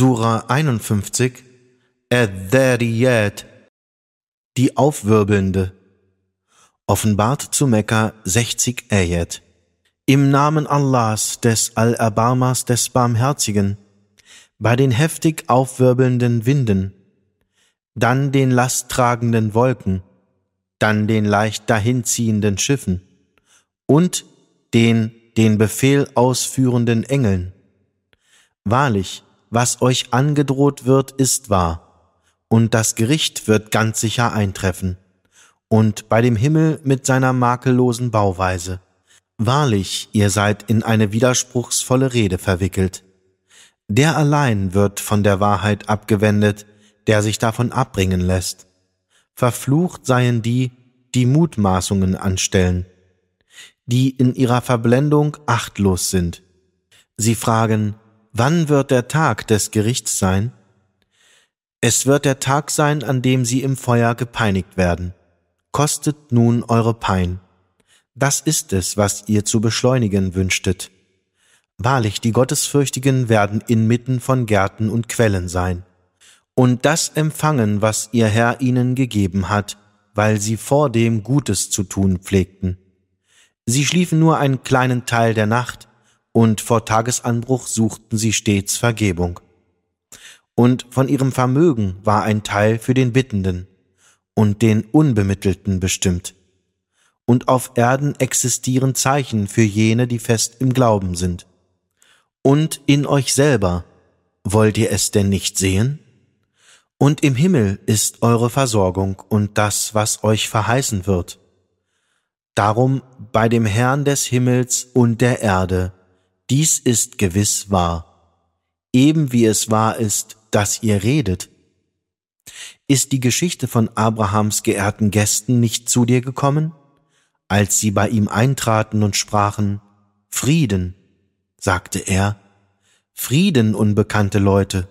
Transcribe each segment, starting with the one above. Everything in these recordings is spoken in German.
Sura 51 Ad-Dhariyat Die Aufwirbelnde Offenbart zu Mekka 60 Ayat Im Namen Allahs, des Allerbarmers, des Barmherzigen, bei den heftig aufwirbelnden Winden, dann den lasttragenden Wolken, dann den leicht dahinziehenden Schiffen und den den Befehl ausführenden Engeln. Wahrlich, was euch angedroht wird, ist wahr, und das Gericht wird ganz sicher eintreffen, und bei dem Himmel mit seiner makellosen Bauweise. Wahrlich, ihr seid in eine widerspruchsvolle Rede verwickelt. Der allein wird von der Wahrheit abgewendet, der sich davon abbringen lässt. Verflucht seien die, die Mutmaßungen anstellen, die in ihrer Verblendung achtlos sind. Sie fragen, wann wird der Tag des Gerichts sein? Es wird der Tag sein, an dem sie im Feuer gepeinigt werden. Kostet nun eure Pein. Das ist es, was ihr zu beschleunigen wünschtet. Wahrlich, die Gottesfürchtigen werden inmitten von Gärten und Quellen sein und das empfangen, was ihr Herr ihnen gegeben hat, weil sie vor dem Gutes zu tun pflegten. Sie schliefen nur einen kleinen Teil der Nacht, und vor Tagesanbruch suchten sie stets Vergebung. Und von ihrem Vermögen war ein Teil für den Bittenden und den Unbemittelten bestimmt. Und auf Erden existieren Zeichen für jene, die fest im Glauben sind. Und in euch selber, wollt ihr es denn nicht sehen? Und im Himmel ist eure Versorgung und das, was euch verheißen wird. Darum bei dem Herrn des Himmels und der Erde, dies ist gewiss wahr, eben wie es wahr ist, dass ihr redet. Ist die Geschichte von Abrahams geehrten Gästen nicht zu dir gekommen, als sie bei ihm eintraten und sprachen, Frieden, sagte er, Frieden, unbekannte Leute,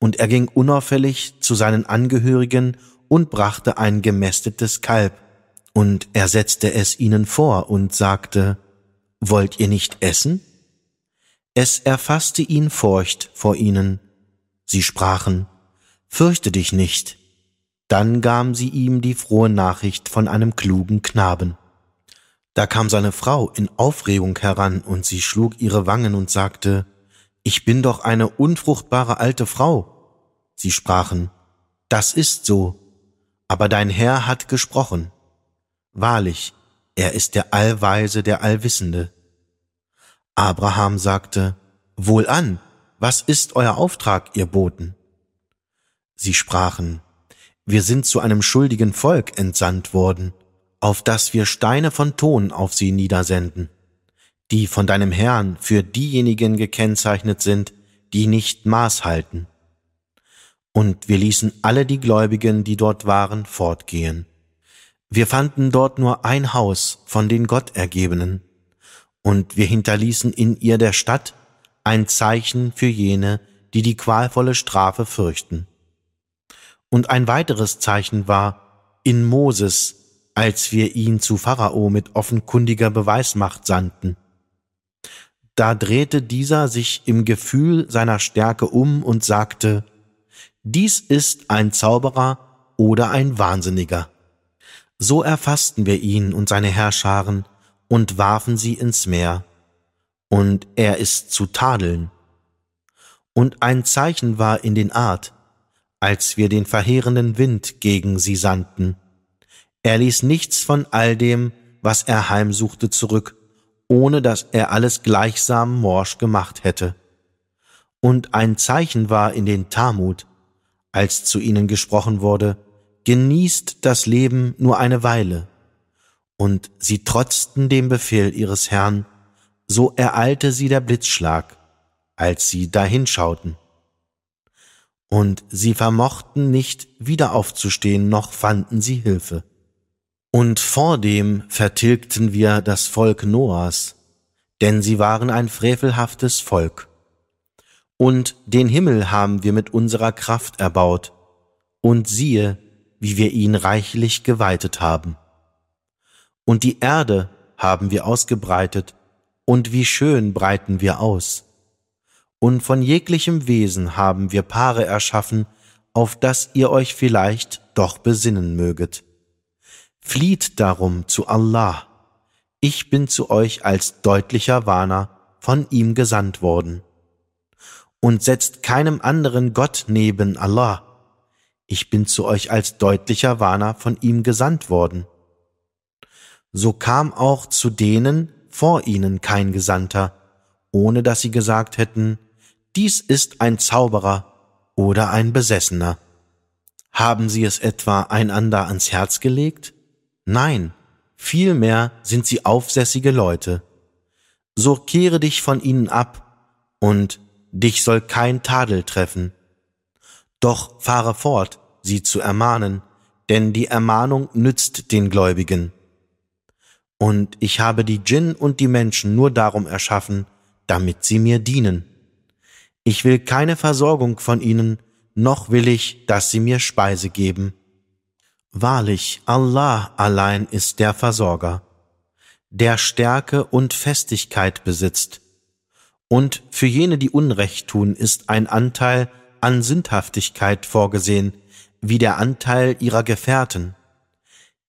und er ging unauffällig zu seinen Angehörigen und brachte ein gemästetes Kalb, und er setzte es ihnen vor und sagte, Wollt ihr nicht essen? Es erfasste ihn Furcht vor ihnen. Sie sprachen, Fürchte dich nicht. Dann gaben sie ihm die frohe Nachricht von einem klugen Knaben. Da kam seine Frau in Aufregung heran, und sie schlug ihre Wangen und sagte, Ich bin doch eine unfruchtbare alte Frau. Sie sprachen, Das ist so, aber dein Herr hat gesprochen. Wahrlich, er ist der Allweise, der Allwissende. Abraham sagte, Wohlan, was ist euer Auftrag, ihr Boten? Sie sprachen, Wir sind zu einem schuldigen Volk entsandt worden, auf das wir Steine von Ton auf sie niedersenden, die von deinem Herrn für diejenigen gekennzeichnet sind, die nicht Maß halten. Und wir ließen alle die Gläubigen, die dort waren, fortgehen. Wir fanden dort nur ein Haus von den Gottergebenen, und wir hinterließen in ihr der Stadt ein Zeichen für jene, die die qualvolle Strafe fürchten. Und ein weiteres Zeichen war in Moses, als wir ihn zu Pharao mit offenkundiger Beweismacht sandten. Da drehte dieser sich im Gefühl seiner Stärke um und sagte, dies ist ein Zauberer oder ein Wahnsinniger. So erfassten wir ihn und seine Herrscharen und warfen sie ins Meer, und er ist zu tadeln. Und ein Zeichen war in den Art, als wir den verheerenden Wind gegen sie sandten. Er ließ nichts von all dem, was er heimsuchte, zurück, ohne dass er alles gleichsam morsch gemacht hätte. Und ein Zeichen war in den Talmud, als zu ihnen gesprochen wurde, genießt das Leben nur eine Weile. Und sie trotzten dem Befehl ihres Herrn, so ereilte sie der Blitzschlag, als sie dahinschauten. Und sie vermochten nicht wieder aufzustehen, noch fanden sie Hilfe. Und vordem vertilgten wir das Volk Noahs, denn sie waren ein frevelhaftes Volk. Und den Himmel haben wir mit unserer Kraft erbaut, und siehe, wie wir ihn reichlich geweitet haben. Und die Erde haben wir ausgebreitet, und wie schön breiten wir aus. Und von jeglichem Wesen haben wir Paare erschaffen, auf das ihr euch vielleicht doch besinnen möget. Flieht darum zu Allah. Ich bin zu euch als deutlicher Warner von ihm gesandt worden. Und setzt keinem anderen Gott neben Allah. Ich bin zu euch als deutlicher Warner von ihm gesandt worden. So kam auch zu denen vor ihnen kein Gesandter, ohne dass sie gesagt hätten, dies ist ein Zauberer oder ein Besessener. Haben sie es etwa einander ans Herz gelegt? Nein, vielmehr sind sie aufsässige Leute. So kehre dich von ihnen ab, und dich soll kein Tadel treffen. Doch fahre fort, sie zu ermahnen, denn die Ermahnung nützt den Gläubigen. Und ich habe die Djinn und die Menschen nur darum erschaffen, damit sie mir dienen. Ich will keine Versorgung von ihnen, noch will ich, dass sie mir Speise geben. Wahrlich, Allah allein ist der Versorger, der Stärke und Festigkeit besitzt. Und für jene, die Unrecht tun, ist ein Anteil an Sündhaftigkeit vorgesehen, wie der Anteil ihrer Gefährten.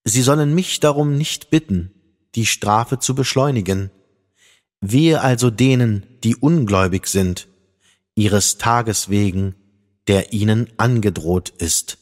Sie sollen mich darum nicht bitten, die Strafe zu beschleunigen. Wehe also denen, die ungläubig sind, ihres Tages wegen, der ihnen angedroht ist.